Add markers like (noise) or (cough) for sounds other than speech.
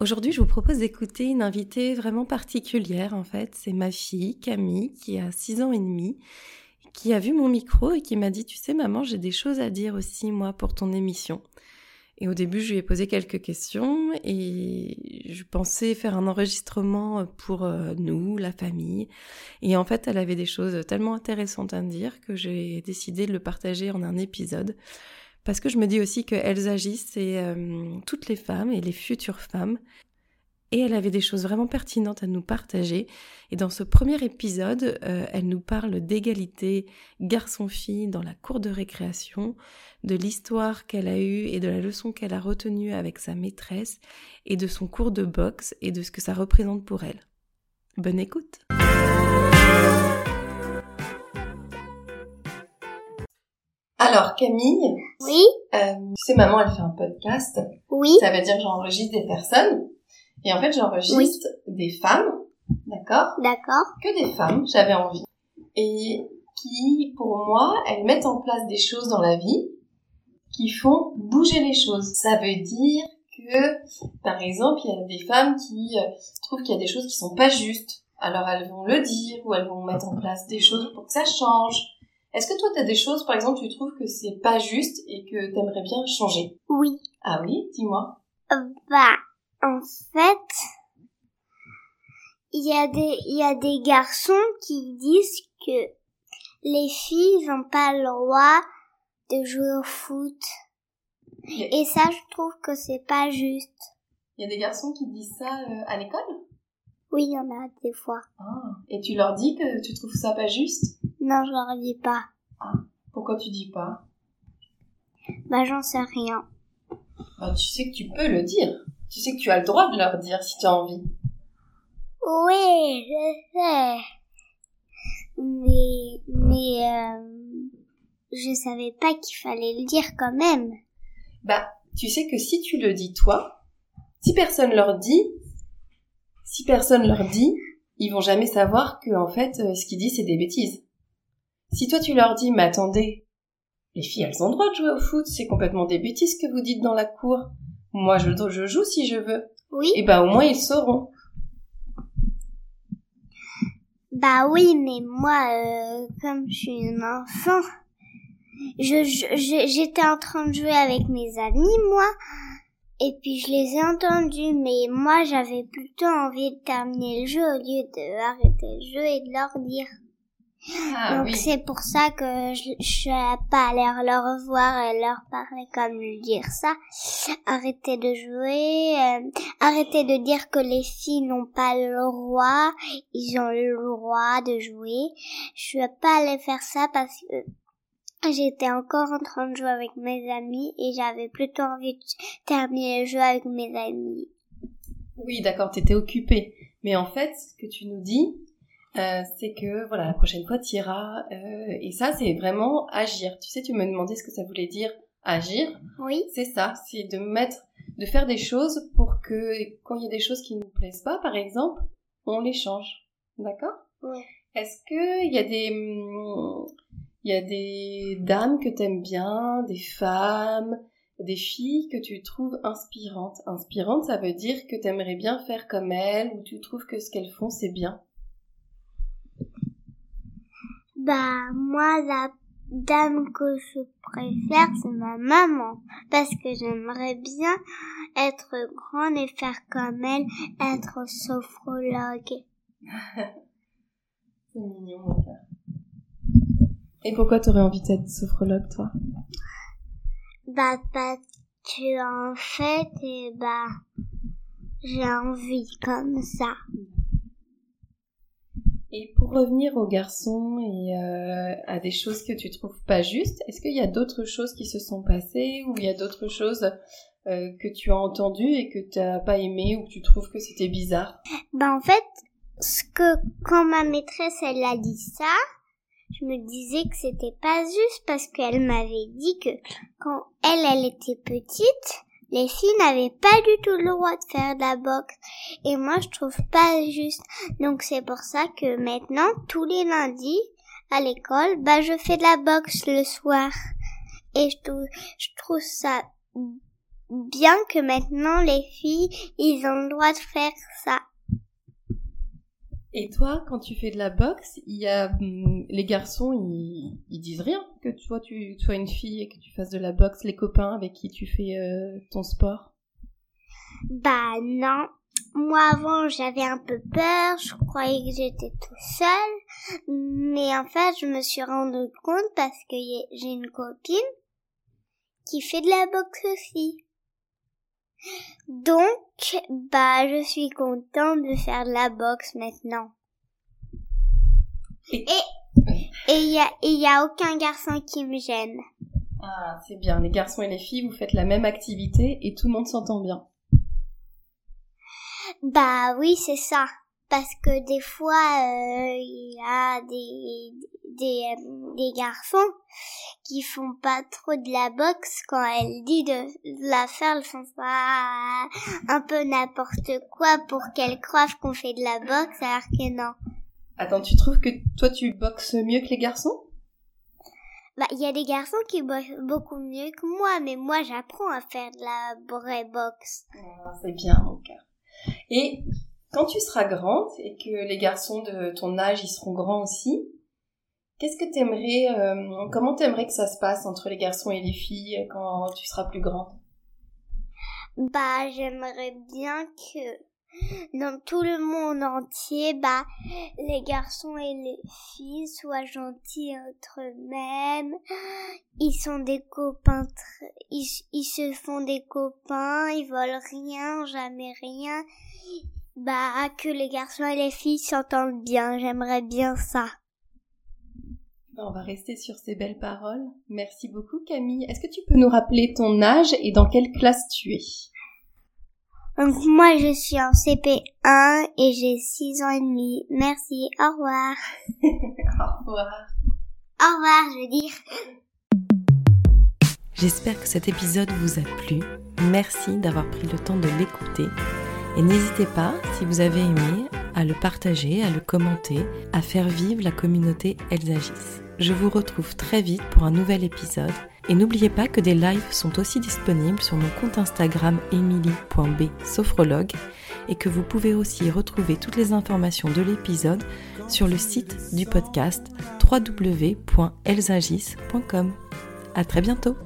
Aujourd'hui, je vous propose d'écouter une invitée vraiment particulière en fait. C'est ma fille Camille qui a 6 ans et demi qui a vu mon micro et qui m'a dit, tu sais maman, j'ai des choses à dire aussi moi pour ton émission. Et au début, je lui ai posé quelques questions et je pensais faire un enregistrement pour euh, nous, la famille. Et en fait, elle avait des choses tellement intéressantes à me dire que j'ai décidé de le partager en un épisode. Parce que je me dis aussi qu'elles agissent et euh, toutes les femmes et les futures femmes et elle avait des choses vraiment pertinentes à nous partager. Et dans ce premier épisode, euh, elle nous parle d'égalité garçon-fille dans la cour de récréation, de l'histoire qu'elle a eue et de la leçon qu'elle a retenue avec sa maîtresse, et de son cours de boxe et de ce que ça représente pour elle. Bonne écoute Alors Camille, Oui, euh, tu sais maman elle fait un podcast, oui, ça veut dire que j'enregistre des personnes, et en fait j'enregistre des femmes, d'accord? D'accord. que des femmes, j'avais envie, et qui, pour moi, elles mettent en place des choses dans la vie qui font bouger les choses. Ça veut dire que, par exemple, il y a des femmes qui euh, trouvent qu'il y a des choses qui sont pas justes. Alors elles vont le dire ou elles vont mettre en place des choses pour que ça change. Est-ce que toi, tu as des choses, par exemple, tu trouves que c'est pas juste et que t'aimerais bien changer? Oui. Ah oui, dis-moi. Euh, Bah, en fait, il y a des, y a des garçons qui disent que les filles n'ont pas le droit de jouer au foot. Et ça, je trouve que c'est pas juste. Il y a des garçons qui disent ça euh, à l'école? Oui, il y en a des fois. ah. Et tu leur dis que tu trouves ça pas juste? Non, je leur dis pas. Pourquoi tu dis pas? Bah, j'en sais rien. Bah, tu sais que tu peux le dire. Tu sais que tu as le droit de leur dire si tu as envie. Oui, je sais. Mais, mais, euh, je savais pas qu'il fallait le dire quand même. Bah, tu sais que si tu le dis toi, si personne leur dit, si personne leur dit, ils vont jamais savoir que en fait, euh, ce qu'ils disent c'est des bêtises. Si toi tu leur dis, mais attendez, les filles elles ont le droit de jouer au foot, c'est complètement des bêtises que vous dites dans la cour. Moi je, je joue si je veux. Oui. Et bah au moins ils sauront. Bah oui, mais moi, euh, comme je suis une enfant, je- j'étais en train de jouer avec mes amis, moi, et puis je les ai entendus, mais moi j'avais plutôt envie de terminer le jeu au lieu de arrêter le jeu et de leur dire. Ah Donc c'est pour ça que je, je suis pas allée leur revoir et leur parler comme dire ça. Arrêtez de jouer, euh, arrêtez de dire que les filles n'ont pas le droit, ils ont le droit de jouer. Je suis pas allée faire ça parce que j'étais encore en train de jouer avec mes amis et j'avais plutôt envie de terminer le jeu avec mes amis. Oui, d'accord, t'étais occupée. Mais en fait, ce que tu nous dis, euh, c'est que voilà, la prochaine fois tu iras. et ça, c'est vraiment agir. Tu sais, tu me demandais ce que ça voulait dire agir. Oui, C'est ça, c'est de mettre, de faire des choses pour que quand il y a des choses qui ne nous plaisent pas, par exemple, on les change. D'accord? Ouais. Est-ce que il y a des, il y a des dames que t'aimes bien, des femmes, des filles que tu trouves inspirantes? Inspirantes, ça veut dire que t'aimerais bien faire comme elles ou tu trouves que ce qu'elles font c'est bien? Bah, moi, la dame que je préfère, c'est ma maman. Parce que j'aimerais bien être grande et faire comme elle, être sophrologue. (laughs) C'est mignon, mon cœur. Et pourquoi t'aurais envie d'être sophrologue, toi? Bah, parce que, en fait, eh bah, j'ai envie comme ça. Et pour revenir aux garçons et euh, à des choses que tu trouves pas justes, est-ce qu'il y a d'autres choses qui se sont passées ou il y a d'autres choses euh, que tu as entendu et que tu n'as pas aimé ou que tu trouves que c'était bizarre? Bah en fait, ce que quand ma maîtresse elle a dit ça, je me disais que c'était pas juste parce qu'elle m'avait dit que quand elle elle était petite, les filles n'avaient pas du tout le droit de faire de la boxe. Et moi, je trouve pas juste. Donc c'est pour ça que maintenant, tous les lundis, à l'école, bah, je fais de la boxe le soir. Et je trouve, ça bien que maintenant, les filles, ils ont le droit de faire ça. Et toi, quand tu fais de la boxe, il y a hum, les garçons, ils, ils disent rien que toi tu sois une fille et que tu fasses de la boxe. Les copains avec qui tu fais euh, ton sport? Bah non. Moi avant j'avais un peu peur, je croyais que j'étais tout seul, mais en fait je me suis rendu compte parce que j'ai une copine qui fait de la boxe aussi. Donc, bah, je suis contente de faire de la boxe maintenant. Et il y a, y a aucun garçon qui me gêne. Ah, c'est bien. Les garçons et les filles, vous faites la même activité et tout le monde s'entend bien. Bah oui, c'est ça parce que des fois euh, il y a des des, euh, des garçons qui font pas trop de la boxe quand elle dit de la faire ils font pas un peu n'importe quoi pour qu'elle croient qu'on fait de la boxe alors que non. Attends, tu trouves que toi tu boxes mieux que les garçons? Bah, il y a des garçons qui boxent beaucoup mieux que moi, mais moi j'apprends à faire de la vraie boxe. Ah, c'est bien, mon cœur. Et quand tu seras grande et que les garçons de ton âge ils seront grands aussi, qu'est-ce que t'aimerais, euh, comment t'aimerais que ça se passe entre les garçons et les filles quand tu seras plus grande? Bah, j'aimerais bien que dans tout le monde entier, bah, les garçons et les filles soient gentils entre eux-mêmes. Ils sont des copains, ils, ils se font des copains, ils volent rien, jamais rien. Bah, que les garçons et les filles s'entendent bien, j'aimerais bien ça. On va rester sur ces belles paroles. Merci beaucoup Camille. Est-ce que tu peux nous rappeler ton âge et dans quelle classe tu es? Donc moi je suis en CP1 et j'ai 6 ans et demi. Merci, au revoir. (laughs) au revoir. Au revoir, je veux dire. J'espère que cet épisode vous a plu. Merci d'avoir pris le temps de l'écouter et n'hésitez pas, si vous avez aimé, à le partager, à le commenter, à faire vivre la communauté Elsagis. Je vous retrouve très vite pour un nouvel épisode et n'oubliez pas que des lives sont aussi disponibles sur mon compte Instagram emily.b et que vous pouvez aussi retrouver toutes les informations de l'épisode sur le site du podcast www.elsagis.com. À très bientôt!